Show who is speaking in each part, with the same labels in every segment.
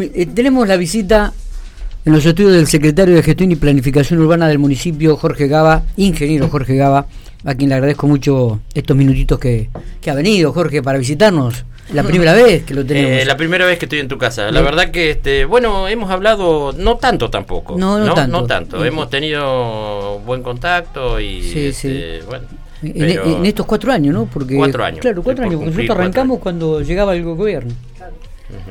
Speaker 1: Eh, tenemos la visita en los estudios del secretario de Gestión y Planificación Urbana del municipio, Jorge Gaba, ingeniero Jorge Gaba, a quien le agradezco mucho estos minutitos que, ha venido, Jorge, para visitarnos. La primera vez que lo tenemos.
Speaker 2: Eh, la primera vez que estoy en tu casa. La verdad que, este, bueno, hemos hablado, no tanto tampoco.
Speaker 1: No, no, tanto.
Speaker 2: No tanto. Hemos tenido buen contacto y,
Speaker 1: sí, este, bueno. En, estos cuatro años, ¿no?
Speaker 2: Porque, cuatro años.
Speaker 1: Claro, cuatro años, porque nosotros arrancamos cuando llegaba el gobierno.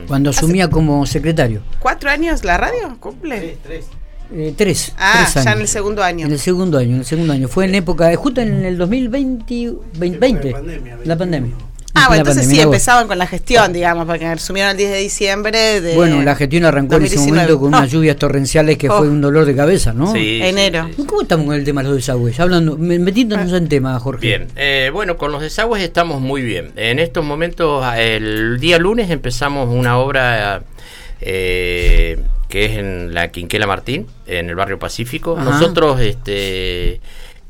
Speaker 1: Cuando asumía como secretario.
Speaker 3: ¿Cuatro años la radio? ¿Cumple?
Speaker 1: tres. Eh, tres.
Speaker 3: Ah, ya en el segundo año.
Speaker 1: En el segundo año, en el segundo año. Fue en época, justo en el 2020, 2020 la pandemia.
Speaker 3: Ah, bueno, entonces sí, empezaban con la gestión, digamos, porque asumieron el 10 de diciembre de
Speaker 1: Bueno, la gestión arrancó en ese momento con unas lluvias torrenciales que fue oh. un dolor de cabeza, ¿no?
Speaker 3: Sí. Enero.
Speaker 1: ¿Cómo estamos con el tema de los desagües? Hablando, metiéndonos en tema, Jorge.
Speaker 2: Bien, eh, bueno, con los desagües estamos muy bien. En estos momentos, el día lunes empezamos una obra... Eh, que es en la Quinquela Martín, en el barrio Pacífico. Nosotros, este,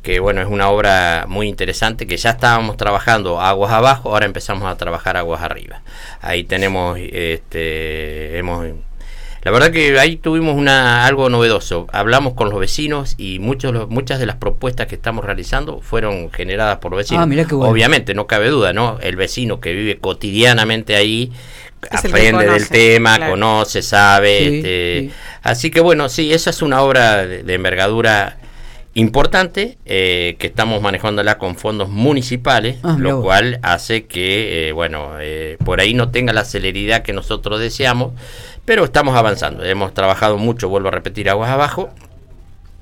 Speaker 2: que bueno, es una obra muy interesante, que ya estábamos trabajando aguas abajo, ahora empezamos a trabajar aguas arriba. Ahí tenemos, este, hemos... La verdad que ahí tuvimos una, algo novedoso. Hablamos con los vecinos y muchos, muchas de las propuestas que estamos realizando fueron generadas por vecinos.
Speaker 1: Ah,
Speaker 2: Obviamente, no cabe duda, ¿no? El vecino que vive cotidianamente ahí aprende del tema, conoce, sabe. Este, así que bueno, sí, esa es una obra de envergadura importante eh, que estamos manejándola con fondos municipales, ah, lo cual hace que, eh, bueno, eh, por ahí no tenga la celeridad que nosotros deseamos, pero estamos avanzando. Hemos trabajado mucho, vuelvo a repetir, aguas abajo.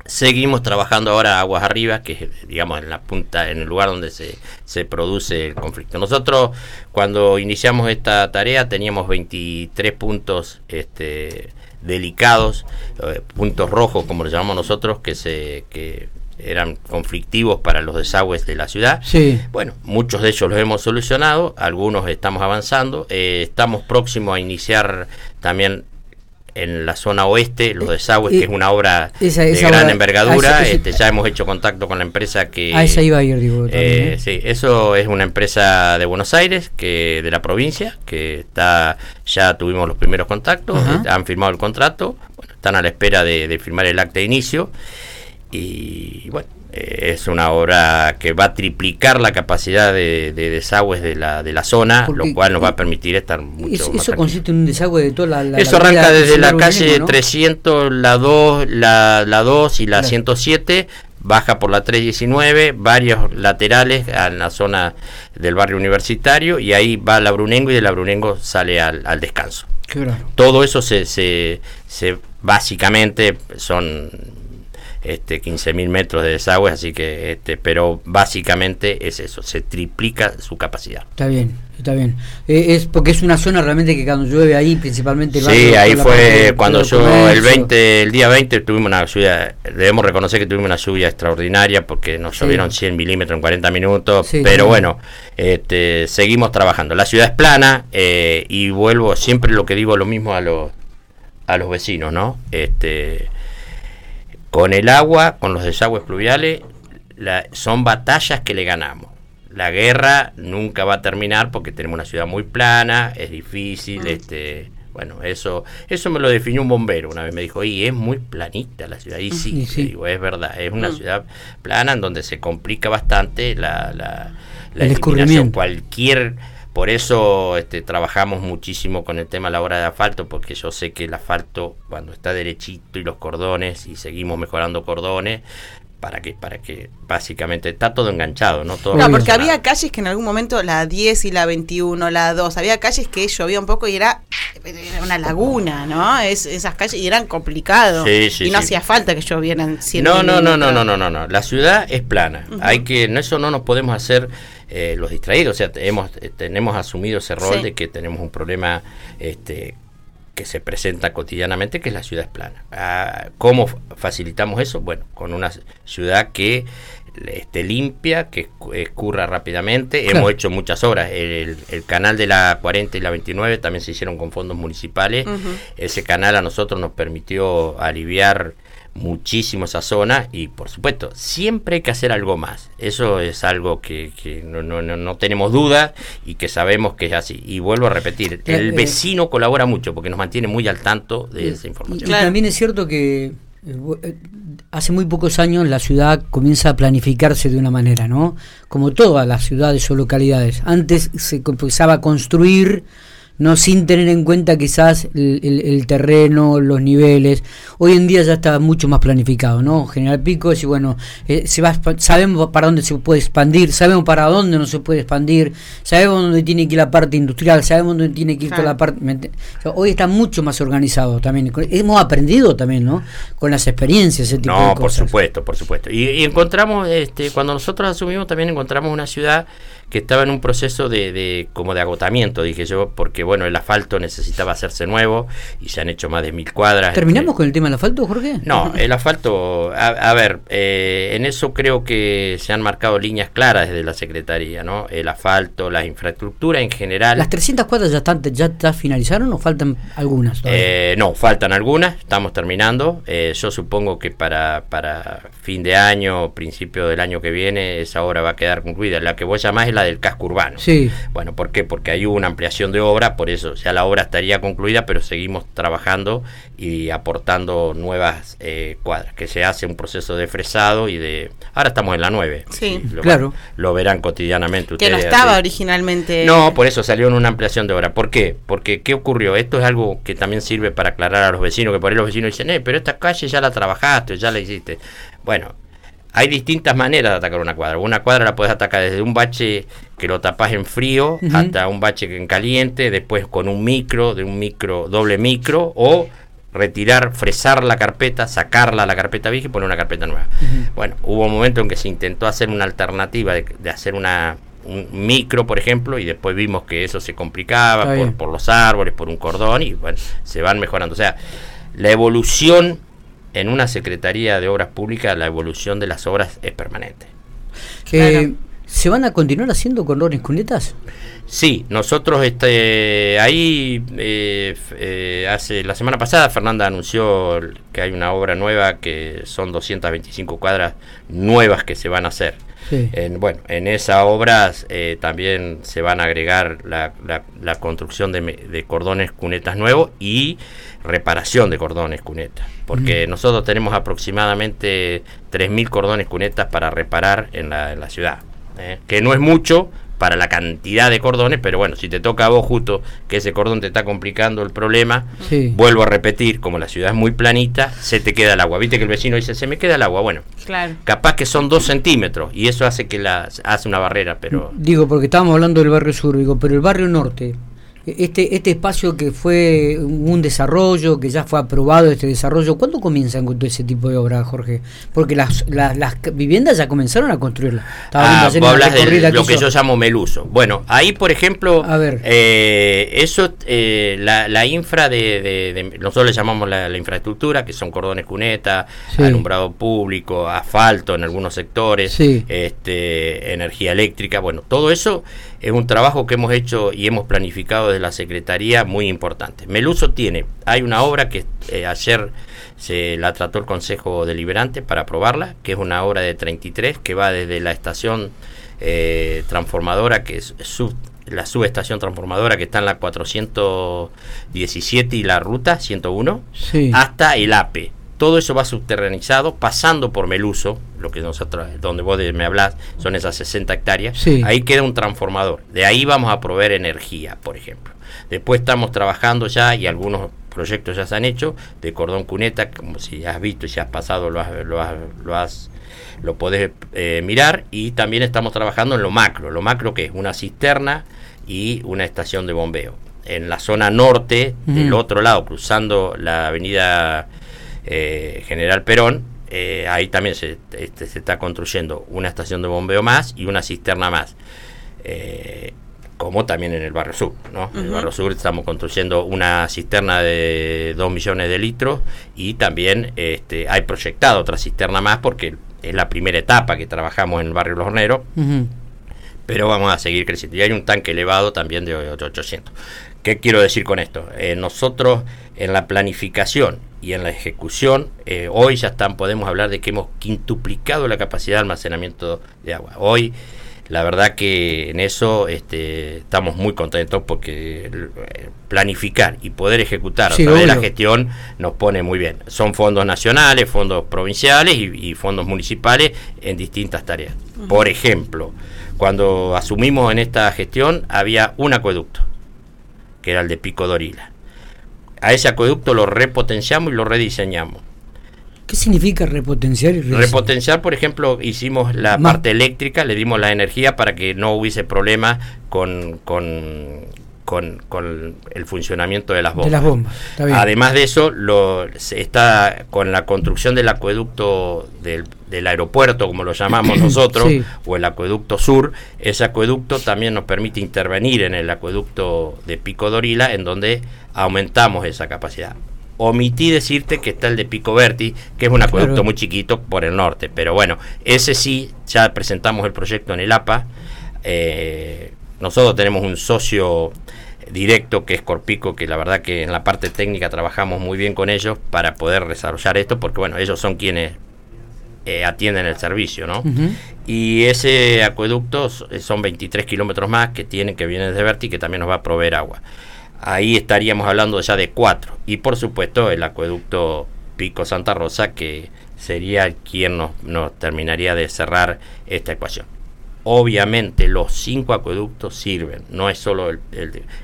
Speaker 2: Seguimos trabajando ahora aguas arriba, que es, digamos, en la punta, en el lugar donde se, se produce el conflicto. Nosotros, cuando iniciamos esta tarea, teníamos 23 puntos este, delicados, eh, puntos rojos como lo llamamos nosotros, que se que eran conflictivos para los desagües de la ciudad.
Speaker 1: Sí.
Speaker 2: Bueno, muchos de ellos los hemos solucionado, algunos estamos avanzando, eh, estamos próximos a iniciar también en la zona oeste, los desagües, que es una obra de gran envergadura. este, ya hemos hecho contacto con la empresa que...
Speaker 1: A esa iba a ir, digo.
Speaker 2: Eh, sí, eso es una empresa de Buenos Aires, que de la provincia, que está ya tuvimos los primeros contactos, han firmado el contrato, bueno, están a la espera de, de firmar el acta de inicio. Y bueno, eh, es una obra que va a triplicar la capacidad de, desagües de la, de la zona, lo cual nos va a permitir estar mucho
Speaker 1: Eso, consiste en un desagüe de toda
Speaker 2: la... eso arranca desde la calle 300, la 2, la, la 2 y la 107, baja por la 319, varios laterales en la zona del barrio universitario y ahí va la Brunengo y de la Brunengo sale al, al descanso. Todo eso se, se, se básicamente son este, 15.000 metros de desagüe, así que, este, pero básicamente es eso, se triplica su capacidad.
Speaker 1: Está bien, está bien. Eh, es porque es una zona realmente que cuando llueve ahí, principalmente...
Speaker 2: sí, ahí fue cuando yo, el 20, el día 20 tuvimos una lluvia, debemos reconocer que tuvimos una lluvia extraordinaria porque nos llovieron 100 milímetros en 40 minutos, pero bueno, este, seguimos trabajando. La ciudad es plana eh, y vuelvo siempre lo que digo lo mismo a los, a los vecinos, ¿no? Este con el agua, con los desagües pluviales, son batallas que le ganamos. La guerra nunca va a terminar porque tenemos una ciudad muy plana, es difícil, mm. este, bueno, eso, eso me lo definió un bombero una vez, me dijo, y es muy planita la ciudad, y sí, Digo, es verdad, es una mm. ciudad plana en donde se complica bastante la, la, la cualquier por eso este, trabajamos muchísimo con el tema de la obra de asfalto, porque yo sé que el asfalto, cuando está derechito y los cordones, y seguimos mejorando cordones, para que para que básicamente está todo enganchado, ¿no? Todo
Speaker 3: no, porque había calles que en algún momento, la 10 y la 21, la 2, había calles que llovía un poco y era, una laguna, ¿no? Es, esas calles y eran complicados. y no hacía falta que llovieran
Speaker 2: no, no, no, no, no, no, no, no. La ciudad es plana. Hay que, eso no nos podemos hacer eh, los distraídos. O sea, hemos, eh, tenemos asumido ese rol de que tenemos un problema este, que se presenta cotidianamente, que es la ciudad es plana. Ah, ¿Cómo facilitamos eso? Bueno, con una ciudad que este, limpia, que escurra rápidamente. Hemos hecho muchas obras. El, canal de la 40 y la 29 también se hicieron con fondos municipales. Ese canal a nosotros nos permitió aliviar muchísimo esa zona y por supuesto siempre hay que hacer algo más eso es algo que, no, no, no, tenemos duda y que sabemos que es así y vuelvo a repetir el eh, vecino colabora mucho porque nos mantiene muy al tanto de esa información
Speaker 1: y también es cierto que eh, hace muy pocos años la ciudad comienza a planificarse de una manera, ¿no? Como todas las ciudades o localidades. Antes se empezaba a construir no sin tener en cuenta quizás el, terreno, los niveles. Hoy en día ya está mucho más planificado, ¿no? General Pico, y bueno, eh, se va, sabemos para dónde se puede expandir, sabemos para dónde no se puede expandir, sabemos dónde tiene que ir la parte industrial, sabemos dónde tiene que ir toda la parte... hoy está mucho más organizado también. Hemos aprendido también, ¿no? Con las experiencias, ese tipo
Speaker 2: no, por supuesto, por supuesto. Y, y encontramos, este, cuando nosotros asumimos, también encontramos una ciudad que estaba en un proceso de, de, como de agotamiento, dije yo, porque bueno, el asfalto necesitaba hacerse nuevo y se han hecho más de mil cuadras.
Speaker 1: ¿Terminamos con el tema del asfalto, Jorge?
Speaker 2: No, el asfalto, a, ver, eh, en eso creo que se han marcado líneas claras desde la Secretaría, ¿no? El asfalto, la infraestructura en general.
Speaker 1: ¿Las 300 cuadras ya están ya, finalizaron o faltan algunas?
Speaker 2: Eh, no, faltan algunas, estamos terminando. Eh, yo supongo que para, para fin de año, principio del año que viene, esa obra va a quedar concluida. La que vos llamás es la del casco urbano.
Speaker 1: Sí.
Speaker 2: Bueno, ¿por qué? Porque hay una ampliación de obra, por eso ya la obra estaría concluida, pero seguimos trabajando y aportando nuevas eh, cuadras, que se hace un proceso de fresado y de... Ahora estamos en la 9.
Speaker 1: Sí, lo, claro.
Speaker 2: Lo verán cotidianamente
Speaker 3: ustedes. Que no estaba originalmente...
Speaker 2: No, por eso salió en una ampliación de obra. ¿Por qué? Porque ¿qué ocurrió? Esto es algo que también sirve para aclarar a los vecinos, que por ahí los vecinos dicen, eh, pero esta calle ya la trabajaste, ya la hiciste. Bueno, hay distintas maneras de atacar una cuadra. Una cuadra la puedes atacar desde un bache que lo tapas en frío hasta un bache en caliente, después con un micro, de un micro, doble micro, o retirar, fresar la carpeta, sacarla a la carpeta vieja y poner una carpeta nueva. Bueno, hubo un momento en que se intentó hacer una alternativa de, hacer una un micro, por ejemplo, y después vimos que eso se complicaba por, por los árboles, por un cordón, y bueno, se van mejorando. O sea, la evolución en una Secretaría de Obras Públicas la evolución de las obras es permanente.
Speaker 1: Eh, ¿Se van a continuar haciendo cordones cunetas?
Speaker 2: Sí, nosotros este, ahí eh, eh, hace la semana pasada Fernanda anunció que hay una obra nueva que son 225 cuadras nuevas que se van a hacer. En, bueno, en esa obra también se van a agregar la, la, construcción de, de, cordones cunetas nuevos y reparación de cordones cunetas porque nosotros tenemos aproximadamente 3.000 cordones cunetas para reparar en la, en la ciudad, ¿eh? que no es mucho para la cantidad de cordones, pero bueno, si te toca a vos justo que ese cordón te está complicando el problema, vuelvo a repetir, como la ciudad es muy planita, se te queda el agua. Viste que el vecino dice, se me queda el agua. Bueno,
Speaker 3: claro.
Speaker 2: capaz que son dos centímetros y eso hace que la, hace una barrera, pero...
Speaker 1: Digo, porque estábamos hablando del barrio sur, digo, pero el barrio norte, este, este espacio que fue un desarrollo, que ya fue aprobado este desarrollo, ¿cuándo comienzan con todo ese tipo de obras, Jorge? Porque las, las, viviendas ya comenzaron a construirlas.
Speaker 2: Ah, hablas de lo que, yo llamo meluso. Bueno, ahí, por ejemplo, eh, eso, eh, la, infra de, nosotros le llamamos la, infraestructura, que son cordones cuneta, alumbrado público, asfalto en algunos sectores, este, energía eléctrica, bueno, todo eso es un trabajo que hemos hecho y hemos planificado desde la Secretaría muy importante. Meluso tiene, hay una obra que eh, ayer se la trató el Consejo Deliberante para aprobarla, que es una obra de 33 que va desde la estación eh, transformadora, que es la subestación transformadora que está en la 417 y la ruta 101, hasta el APE todo eso va subterranizado, pasando por Meluso, lo que nosotros, donde vos me hablas, son esas 60 hectáreas. Ahí queda un transformador. De ahí vamos a proveer energía, por ejemplo. Después estamos trabajando ya y algunos proyectos ya se han hecho de cordón cuneta, como si has visto y si has pasado lo has, lo lo, has, lo podés eh, mirar. Y también estamos trabajando en lo macro. Lo macro que es una cisterna y una estación de bombeo. En la zona norte, del otro lado, cruzando la avenida eh, General Perón, eh, ahí también se, este, se, está construyendo una estación de bombeo más y una cisterna más. Eh, como también en el barrio sur, ¿no? En el barrio sur estamos construyendo una cisterna de 2 millones de litros y también este, hay proyectado otra cisterna más porque es la primera etapa que trabajamos en el barrio Los Horneros, pero vamos a seguir creciendo. Y hay un tanque elevado también de 800. ¿Qué quiero decir con esto? Eh, nosotros en la planificación y en la ejecución, eh, hoy ya están, podemos hablar de que hemos quintuplicado la capacidad de almacenamiento de agua. Hoy, la verdad que en eso este, estamos muy contentos porque eh, planificar y poder ejecutar a través de la gestión nos pone muy bien. Son fondos nacionales, fondos provinciales y, fondos municipales en distintas tareas. Por ejemplo, cuando asumimos en esta gestión había un acueducto, que era el de Pico Dorila a ese acueducto lo repotenciamos y lo rediseñamos.
Speaker 1: ¿Qué significa repotenciar y
Speaker 2: Repotenciar, por ejemplo, hicimos la parte eléctrica, le dimos la energía para que no hubiese problemas con, con, con, el funcionamiento de las bombas. Además de eso, lo, está con la construcción del acueducto del, del aeropuerto, como lo llamamos nosotros, o el acueducto sur, ese acueducto también nos permite intervenir en el acueducto de Pico Dorila, en donde aumentamos esa capacidad. Omití decirte que está el de Pico Verti, que es un acueducto muy chiquito por el norte, pero bueno, ese sí, ya presentamos el proyecto en el APA. Eh, nosotros tenemos un socio directo que es Corpico, que la verdad que en la parte técnica trabajamos muy bien con ellos para poder desarrollar esto, porque bueno, ellos son quienes eh, atienden el servicio, ¿no? Y ese acueducto son 23 kilómetros más que tienen, que vienen de Verti, que también nos va a proveer agua. Ahí estaríamos hablando ya de cuatro. Y por supuesto el acueducto Pico Santa Rosa, que sería quien nos, nos terminaría de cerrar esta ecuación. Obviamente los cinco acueductos sirven, no es solo el,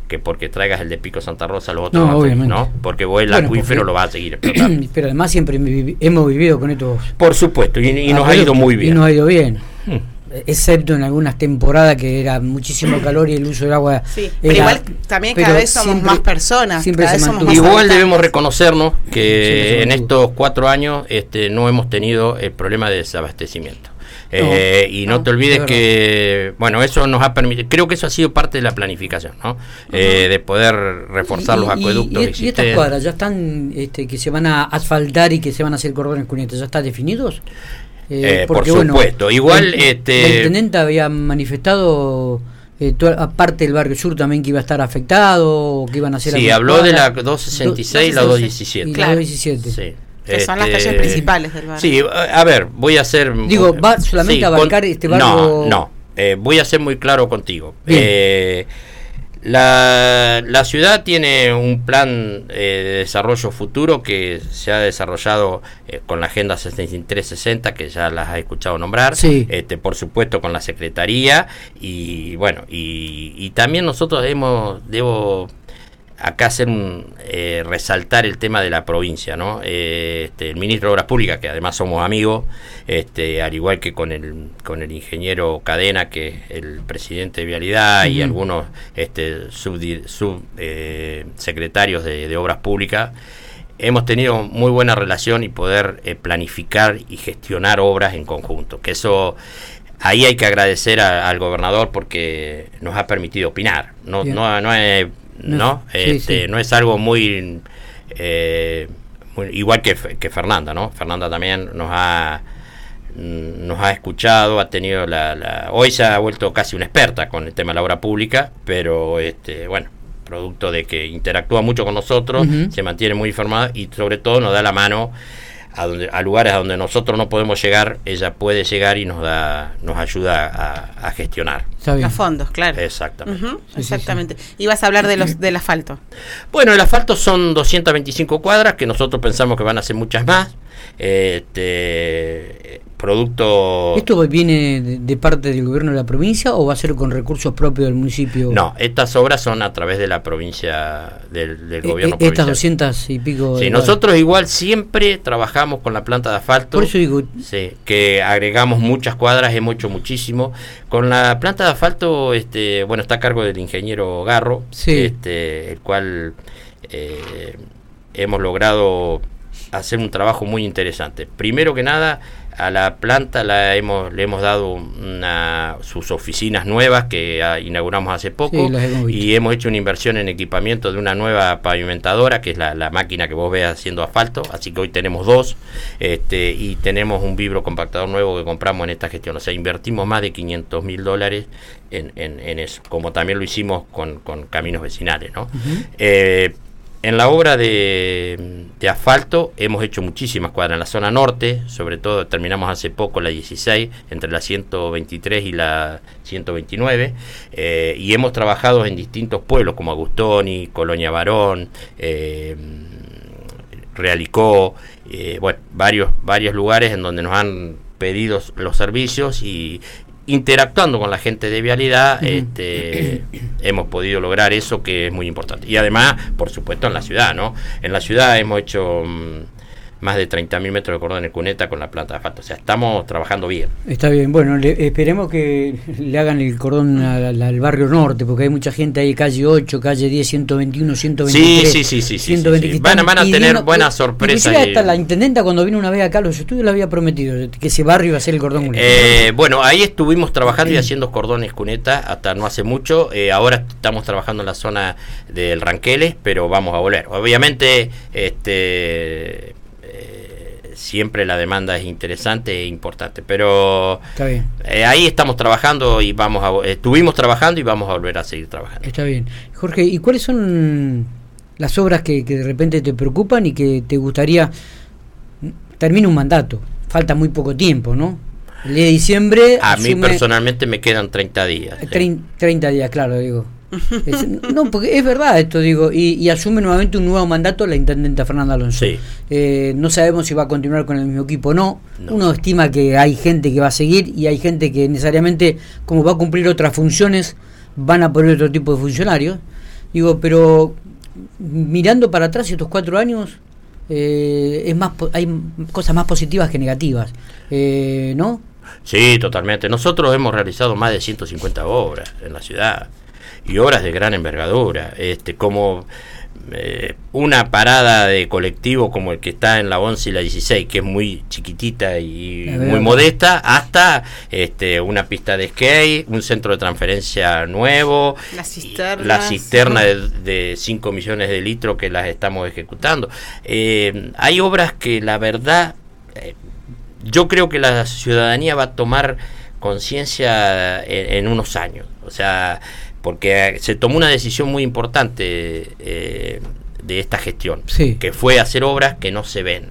Speaker 2: que porque traigas el de Pico Santa Rosa, los otros no, no porque vos el acuífero lo vas a seguir
Speaker 1: explotando. Pero además siempre hemos vivido con estos...
Speaker 2: Por supuesto, y, nos ha ido muy bien.
Speaker 1: Y nos ha ido bien. Hmm. Excepto en algunas temporadas que era muchísimo calor y el uso del agua.
Speaker 3: Sí, pero igual también cada vez somos más personas.
Speaker 2: Siempre igual debemos reconocernos que en estos cuatro años este, no hemos tenido el problema de desabastecimiento. Eh, y no, te olvides que, bueno, eso nos ha permitido, creo que eso ha sido parte de la planificación, ¿no? Eh, de poder reforzar los acueductos.
Speaker 1: Y, estas cuadras ya están, este, que se van a asfaltar y que se van a hacer cordones cunetas, ¿ya están definidos?
Speaker 2: Eh, por supuesto, igual... este...
Speaker 1: El intendente había manifestado... aparte del barrio sur también que iba a estar afectado, que iban a hacer...
Speaker 2: Sí, habló de la 266 y la 217.
Speaker 1: Claro. La 217. Sí.
Speaker 3: Que son las calles este, principales del barrio.
Speaker 2: Sí, a ver, voy a hacer.
Speaker 1: Digo, ¿va solamente a abarcar este barrio?
Speaker 2: No, no. Eh, voy a ser muy claro contigo. Eh, la, la, ciudad tiene un plan eh, de desarrollo futuro que se ha desarrollado con la Agenda 6360, que ya las has escuchado nombrar,
Speaker 1: sí.
Speaker 2: este, por supuesto con la Secretaría, y bueno, y, y también nosotros hemos, debo acá hacer un, eh, resaltar el tema de la provincia, ¿no? Eh, este, el ministro de Obras Públicas, que además somos amigos, este, al igual que con el, con el ingeniero Cadena, que es el presidente de Vialidad, y algunos este, subsecretarios eh, de, Obras Públicas, hemos tenido muy buena relación y poder planificar y gestionar obras en conjunto, que eso ahí hay que agradecer al gobernador porque nos ha permitido opinar. No, no, no es ¿no? este, No es algo muy, eh, igual que, que, Fernanda, ¿no? Fernanda también nos ha nos ha escuchado, ha tenido la, hoy se ha vuelto casi una experta con el tema de la obra pública, pero este, bueno, producto de que interactúa mucho con nosotros, se mantiene muy informada y sobre todo nos da la mano a, donde, a lugares a donde nosotros no podemos llegar, ella puede llegar y nos da nos ayuda a, gestionar.
Speaker 3: A fondos, claro.
Speaker 2: Exactamente.
Speaker 3: exactamente. Y vas a hablar de los del asfalto.
Speaker 2: Bueno, el asfalto son 225 cuadras, que nosotros pensamos que van a ser muchas más. Este, producto...
Speaker 1: ¿Esto viene de, parte del gobierno de la provincia o va a ser con recursos propios del municipio?
Speaker 2: No, estas obras son a través de la provincia, del, del eh, gobierno
Speaker 1: eh, Estas 200 y pico...
Speaker 2: Sí, nosotros igual siempre trabajamos con la planta de asfalto.
Speaker 1: Por eso digo...
Speaker 2: Sí, que agregamos muchas cuadras, hemos hecho muchísimo. Con la planta de asfalto, este, bueno, está a cargo del ingeniero Garro, este, el cual eh, hemos logrado hacer un trabajo muy interesante. Primero que nada, a la planta la hemos, le hemos dado una, sus oficinas nuevas que inauguramos hace poco y hemos hecho una inversión en equipamiento de una nueva pavimentadora que es la, máquina que vos ves haciendo asfalto, así que hoy tenemos dos este, y tenemos un vibro compactador nuevo que compramos en esta gestión, o sea, invertimos más de 500 mil dólares en, en, eso, como también lo hicimos con, con caminos vecinales. ¿no? En la obra de, asfalto hemos hecho muchísimas cuadras. En la zona norte, sobre todo terminamos hace poco la 16, entre la 123 y la 129, eh, y hemos trabajado en distintos pueblos como Agustoni, Colonia Barón, eh, Realicó, eh, bueno, varios, varios lugares en donde nos han pedido los servicios y, interactuando con la gente de vialidad, este, hemos podido lograr eso que es muy importante. Y además, por supuesto, en la ciudad, ¿no? En la ciudad hemos hecho mm, más de 30.000 metros de cordón en cuneta con la planta de asfalto. O sea, estamos trabajando bien.
Speaker 1: Está bien, bueno, esperemos que le hagan el cordón al, barrio norte, porque hay mucha gente ahí, calle 8, calle 10, 121, 123.
Speaker 2: Sí, sí, sí, sí. sí, Van, van, a tener buenas sorpresas.
Speaker 1: hasta la intendenta cuando vino una vez acá los estudios le había prometido que ese barrio iba a ser el cordón
Speaker 2: eh, bueno, ahí estuvimos trabajando y haciendo cordones cuneta hasta no hace mucho. Eh, ahora estamos trabajando en la zona del Ranqueles, pero vamos a volver. Obviamente, este siempre la demanda es interesante e importante. Pero eh, ahí estamos trabajando y vamos a, estuvimos trabajando y vamos a volver a seguir trabajando.
Speaker 1: Está bien. Jorge, ¿y cuáles son las obras que, de repente te preocupan y que te gustaría termina un mandato? Falta muy poco tiempo, ¿no? El día de diciembre...
Speaker 2: A mí personalmente me quedan 30 días.
Speaker 1: 30 días, claro, digo no, porque es verdad esto, digo, y, asume nuevamente un nuevo mandato la intendenta Fernanda Alonso. Eh, no sabemos si va a continuar con el mismo equipo o no. Uno estima que hay gente que va a seguir y hay gente que necesariamente, como va a cumplir otras funciones, van a poner otro tipo de funcionarios. Digo, pero mirando para atrás estos cuatro años, eh, es más hay cosas más positivas que negativas, eh, ¿no?
Speaker 2: Sí, totalmente. Nosotros hemos realizado más de 150 obras en la ciudad y obras de gran envergadura, este, como eh, una parada de colectivo como el que está en la 11 y la 16, que es muy chiquitita y muy modesta, hasta este, una pista de skate, un centro de transferencia nuevo, la cisterna de, 5 millones de litros que las estamos ejecutando. Eh, hay obras que la verdad, eh, yo creo que la ciudadanía va a tomar conciencia en, en unos años. O sea, porque se tomó una decisión muy importante eh, de esta gestión, que fue hacer obras que no se ven.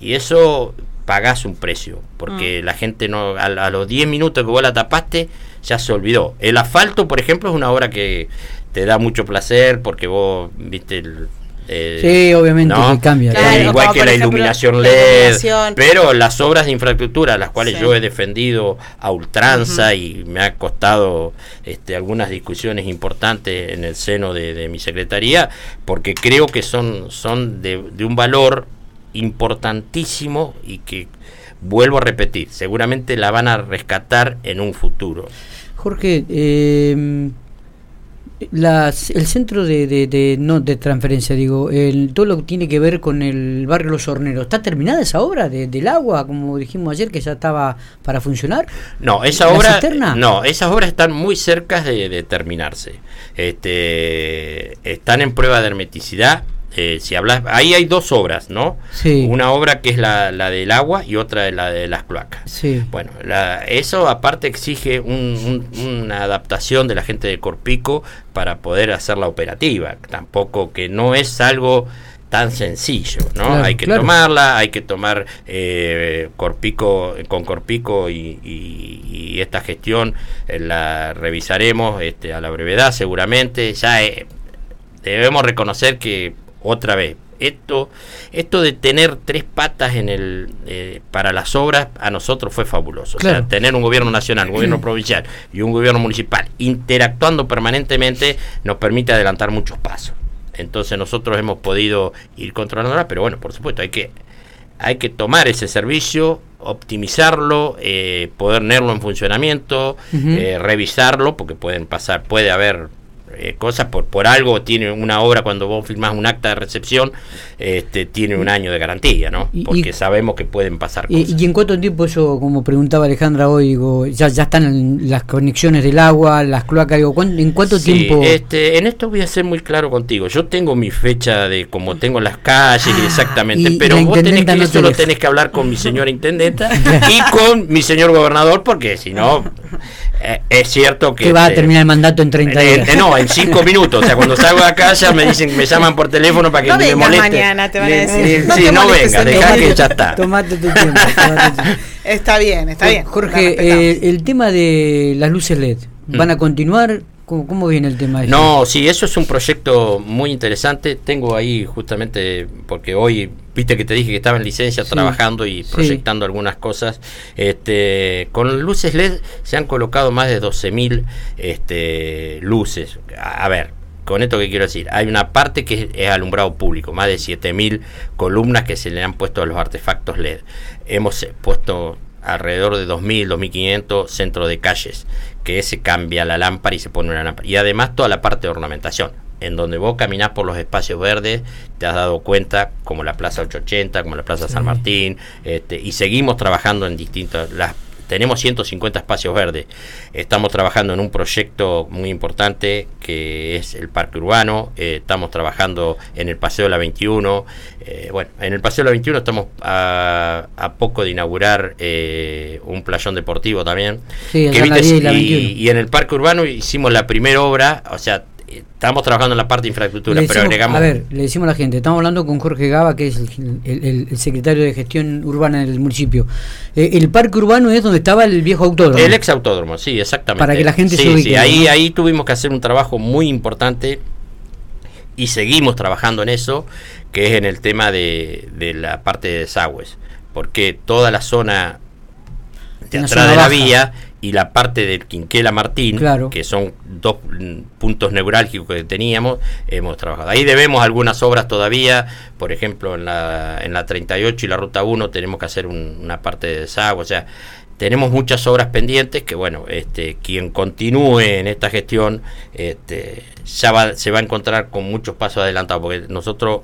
Speaker 2: Y eso pagás un precio, porque mm. la gente no a, a, los 10 minutos que vos la tapaste ya se olvidó. El asfalto, por ejemplo, es una obra que te da mucho placer porque vos viste el,
Speaker 1: eh, sí, obviamente cambia.
Speaker 2: igual que la iluminación LED. Pero las obras de infraestructura, las cuales yo he defendido a ultranza y me ha costado este, algunas discusiones importantes en el seno de, mi secretaría, porque creo que son, son de, un valor importantísimo y que vuelvo a repetir, seguramente la van a rescatar en un futuro.
Speaker 1: Jorge, eh, las, el centro de, de, no de transferencia, digo, el, todo lo que tiene que ver con el barrio Los Horneros, ¿está terminada esa obra de, del agua, como dijimos ayer, que ya estaba para funcionar?
Speaker 2: No, esa obra, no, esas obras están muy cerca de, de terminarse. Este, están en prueba de hermeticidad eh, si hablas, ahí hay dos obras, ¿no? Sí. Una obra que es la, la del agua y otra la de las cloacas. Sí. Bueno, eso aparte exige una adaptación de la gente de Corpico para poder hacerla operativa. Tampoco que no es algo tan sencillo, ¿no? hay que tomarla, hay que tomar eh, Corpico con Corpico y, esta gestión eh, la revisaremos este, a la brevedad seguramente. Ya debemos reconocer que otra vez, esto, esto de tener tres patas en el eh, para las obras a nosotros fue fabuloso. O sea, tener un gobierno nacional, un gobierno provincial y un gobierno municipal interactuando permanentemente nos permite adelantar muchos pasos. Entonces nosotros hemos podido ir controlándola, pero bueno, por supuesto, hay que, hay que tomar ese servicio, optimizarlo, eh, ponerlo en funcionamiento, eh, revisarlo, porque pueden pasar, puede haber eh, cosas, por, por algo tiene una obra cuando vos firmás un acta de recepción, este, tiene un año de garantía, ¿no? Porque sabemos que pueden pasar
Speaker 1: cosas. ¿Y, en cuánto tiempo eso, como preguntaba Alejandra hoy, ya, ya están las conexiones del agua, las cloacas, digo, ¿en cuánto tiempo?
Speaker 2: Este, en esto voy a ser muy claro contigo. Yo tengo mi fecha de como tengo las calles ah, exactamente, pero vos tenés que, eso lo tenés que hablar con mi señora intendenta y con mi señor gobernador, porque si no, es cierto que...
Speaker 1: Que va a este, terminar el mandato en 30
Speaker 2: días. Eh, no, en 5 minutos. O sea, cuando salgo de acá ya me dicen, me llaman por teléfono para que
Speaker 3: no
Speaker 2: me moleste.
Speaker 3: mañana, te van a decir.
Speaker 2: sí, no venga, dejá que ya está.
Speaker 3: Tomate tu tiempo. está bien, está bien.
Speaker 1: Jorge, eh, el tema de las luces LED, ¿van a mm. continuar? ¿Cómo, viene el tema?
Speaker 2: No, sí, eso es un proyecto muy interesante. Tengo ahí justamente, porque hoy, viste que te dije que estaba en licencia trabajando y proyectando algunas cosas. Este, con luces LED se han colocado más de 12.000 este, luces. A, ver, con esto que quiero decir, hay una parte que es, alumbrado público, más de 7.000 columnas que se le han puesto a los artefactos LED. Hemos puesto alrededor de 2.000, 2.500 centros de calles que se cambia la lámpara y se pone una lámpara. Y además toda la parte de ornamentación. En donde vos caminás por los espacios verdes, te has dado cuenta, como la Plaza 880, como la Plaza San Martín, este, y seguimos trabajando en distintas, las tenemos 150 espacios verdes. Estamos trabajando en un proyecto muy importante que es el Parque Urbano. Eh, estamos trabajando en el Paseo de la 21. Eh, bueno, en el Paseo de la 21 estamos a, poco de inaugurar eh, un playón deportivo también.
Speaker 1: Sí,
Speaker 2: y, y, en el Parque Urbano hicimos la primera obra, o sea, estamos trabajando en la parte de infraestructura, pero agregamos...
Speaker 1: A ver, le decimos a la gente, estamos hablando con Jorge Gaba, que es el, secretario de gestión urbana del municipio. Eh, el parque urbano es donde estaba el viejo autódromo.
Speaker 2: El ex autódromo, sí, exactamente.
Speaker 1: Para que la gente
Speaker 2: se ubique. Sí, ahí, ahí tuvimos que hacer un trabajo muy importante y seguimos trabajando en eso, que es en el tema de, de la parte de desagües, porque toda la zona de atrás de la vía y la parte del Quinquela Martín, que son dos puntos neurálgicos que teníamos, hemos trabajado. Ahí debemos algunas obras todavía, por ejemplo, en la, en la 38 y la Ruta 1 tenemos que hacer una parte de desagüe, o sea, tenemos muchas obras pendientes que, bueno, este, quien continúe en esta gestión este, ya va, se va a encontrar con muchos pasos adelantados, porque nosotros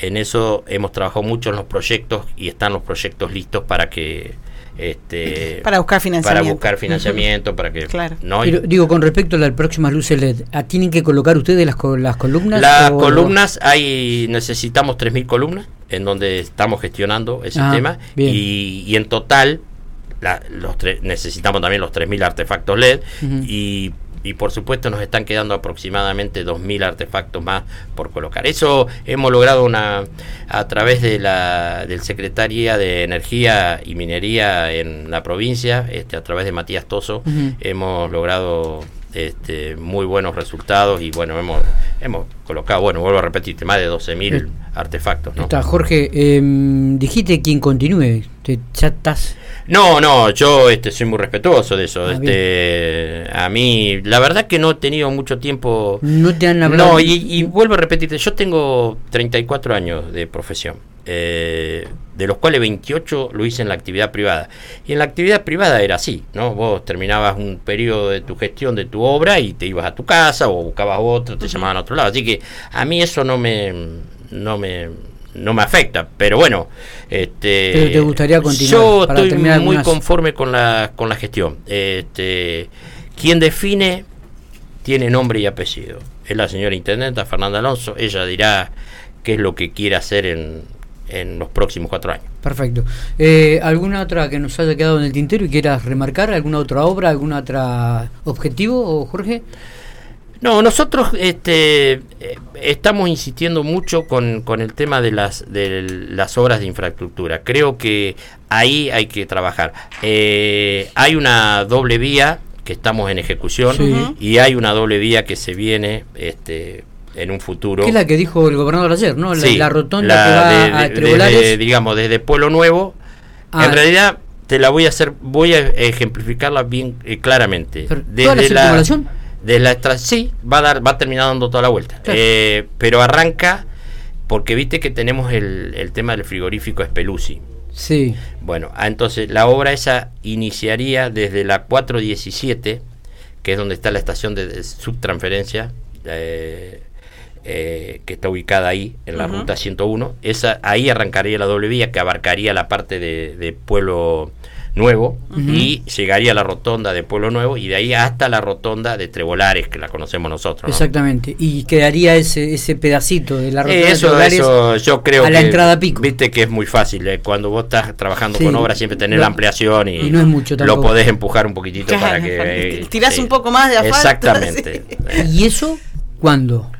Speaker 2: en eso hemos trabajado mucho en los proyectos y están los proyectos listos para que este,
Speaker 3: para buscar financiamiento.
Speaker 2: Para buscar financiamiento, para que...
Speaker 1: Claro. ¿no? digo, con respecto a las próximas luces LED, ¿ah, ¿tienen que colocar ustedes las, las columnas?
Speaker 2: Las columnas, hay necesitamos 3.000 columnas en donde estamos gestionando ese ah, tema y, y, en total los necesitamos también los 3.000 artefactos LED y y por supuesto nos están quedando aproximadamente 2.000 artefactos más por colocar. Eso hemos logrado una a través de la del Secretaría de Energía y Minería en la provincia, este, a través de Matías Toso, hemos logrado este, muy buenos resultados y bueno, hemos, hemos colocado, bueno, vuelvo a repetir, más de 12.000 eh, artefactos. ¿no?
Speaker 1: Está, Jorge, em, dijiste quien continúe, ya estás...
Speaker 2: No, no, yo este, soy muy respetuoso de eso. Ah, este, a mí, la verdad que no he tenido mucho tiempo...
Speaker 1: No te han hablado...
Speaker 2: No, y, y vuelvo a repetirte, yo tengo 34 años de profesión eh, de los cuales 28 lo hice en la actividad privada. Y en la actividad privada era así, ¿no? Vos terminabas un periodo de tu gestión de tu obra y te ibas a tu casa o buscabas otro, te llamaban a otro lado. Así que a mí eso no me no me no me afecta, pero bueno, este
Speaker 1: te gustaría continuar
Speaker 2: Yo estoy muy conforme con la con la gestión. Este quien define tiene nombre y apellido. Es la señora intendenta Fernanda Alonso, ella dirá qué es lo que quiere hacer en en los próximos cuatro años.
Speaker 1: Perfecto. Eh, ¿Alguna otra que nos haya quedado en el tintero y quieras remarcar? ¿Alguna otra obra? ¿Algún otro objetivo, Jorge?
Speaker 2: No, nosotros este, eh, estamos insistiendo mucho con, con, el tema de las, de las obras de infraestructura. Creo que ahí hay que trabajar. Eh, hay una doble vía que estamos en ejecución y hay una doble vía que se viene este, en un futuro.
Speaker 1: Que es la que dijo el gobernador ayer, ¿no?
Speaker 2: La, rotonda que va a Trebolares. digamos, desde Pueblo Nuevo. En ah. realidad, te la voy a hacer, voy a ejemplificarla bien eh, claramente.
Speaker 1: desde la, circunvalación?
Speaker 2: Desde la sí, va a dar, va a terminar dando toda la vuelta. Eh, pero arranca porque viste que tenemos el, el tema del frigorífico Espeluzzi.
Speaker 1: Sí.
Speaker 2: Bueno, ah, entonces la obra esa iniciaría desde la 417, que es donde está la estación de subtransferencia eh, eh, que está ubicada ahí, en la ruta 101. Esa, ahí arrancaría la doble vía que abarcaría la parte de, Pueblo Nuevo y llegaría a la rotonda de Pueblo Nuevo y de ahí hasta la rotonda de Trebolares, que la conocemos nosotros.
Speaker 1: Exactamente, y quedaría ese, ese pedacito de la
Speaker 2: rotonda eso, de eso yo creo a la entrada pico. Viste que es muy fácil, eh, cuando vos estás trabajando con obras siempre tenés la ampliación y, no es mucho lo podés empujar un poquitito para que...
Speaker 3: tirás un poco más de asfalto.
Speaker 2: Exactamente.
Speaker 1: ¿Y eso cuándo?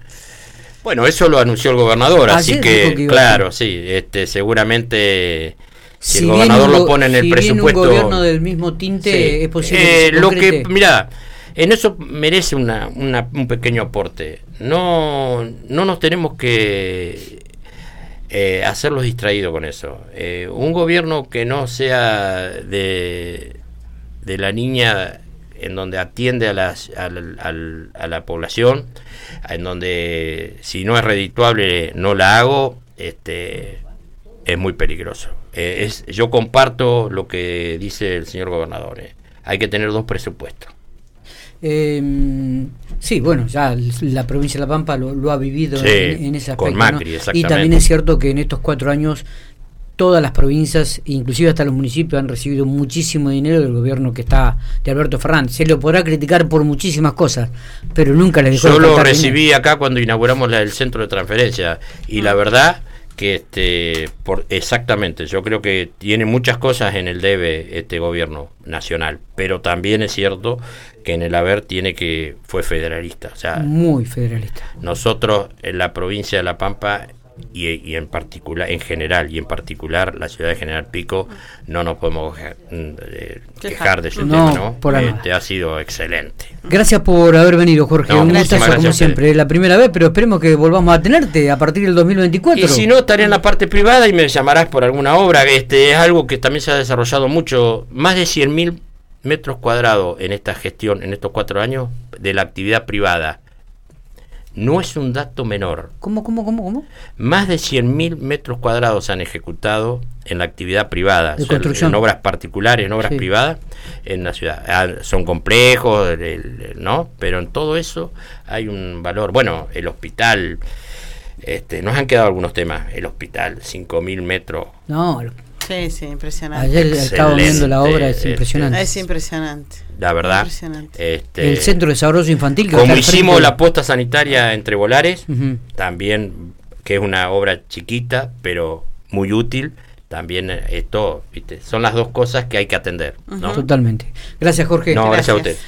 Speaker 2: Bueno, eso lo anunció el gobernador, así que, claro, sí, este, seguramente
Speaker 1: si, el gobernador lo pone en el presupuesto. un gobierno del mismo tinte es posible.
Speaker 2: Eh, lo que, mira, en eso merece una, un pequeño aporte. No, no nos tenemos que eh, hacerlos distraídos con eso. Eh, un gobierno que no sea de, de la niña en donde atiende a, las, a la población en donde si no es redituable no la hago, este, es muy peligroso. Eh, es, yo comparto lo que dice el señor gobernador. Eh. Hay que tener dos presupuestos.
Speaker 1: Eh, sí, bueno, ya la provincia de La Pampa lo, ha vivido en, ese aspecto. Con Macri, Y también es cierto que en estos cuatro años todas las provincias, inclusive hasta los municipios, han recibido muchísimo dinero del gobierno que está de Alberto Fernández. Se lo podrá criticar por muchísimas cosas, pero nunca le dejó
Speaker 2: Yo lo recibí acá cuando inauguramos el centro de transferencia y la verdad que este por exactamente yo creo que tiene muchas cosas en el debe este gobierno nacional pero también es cierto que en el haber tiene que fue federalista o sea
Speaker 1: muy federalista.
Speaker 2: nosotros en la provincia de la Pampa y, en particular, en general y en particular la ciudad de General Pico, no nos podemos eh, quejar de su tema, ¿no? Por este, ha sido excelente.
Speaker 1: Gracias por haber venido, Jorge. Un gustazo como siempre. La primera vez, pero esperemos que volvamos a tenerte a partir del 2024.
Speaker 2: Y si no, estaré en la parte privada y me llamarás por alguna obra. Este es algo que también se ha desarrollado mucho, más de 100.000 metros cuadrados en esta gestión, en estos cuatro años, de la actividad privada no es un dato menor.
Speaker 1: ¿Cómo, cómo, cómo, cómo?
Speaker 2: Más de 100.000 metros cuadrados se han ejecutado en la actividad privada, en obras particulares, en obras privadas en la ciudad. Ah, son complejos, ¿no? Pero en todo eso hay un valor. Bueno, el hospital, este, nos han quedado algunos temas. El hospital, 5.000 metros.
Speaker 1: No,
Speaker 3: Sí, sí, impresionante.
Speaker 1: Ayer estaba viendo la obra, es este, impresionante.
Speaker 3: Es impresionante.
Speaker 2: La verdad.
Speaker 1: Este, el Centro de Desarrollo Infantil.
Speaker 2: Que como hicimos la posta sanitaria entre Volares, también, que es una obra chiquita, pero muy útil también esto, ¿viste? son las dos cosas que hay que atender.
Speaker 1: Totalmente. Gracias, Jorge.
Speaker 2: No, gracias a usted.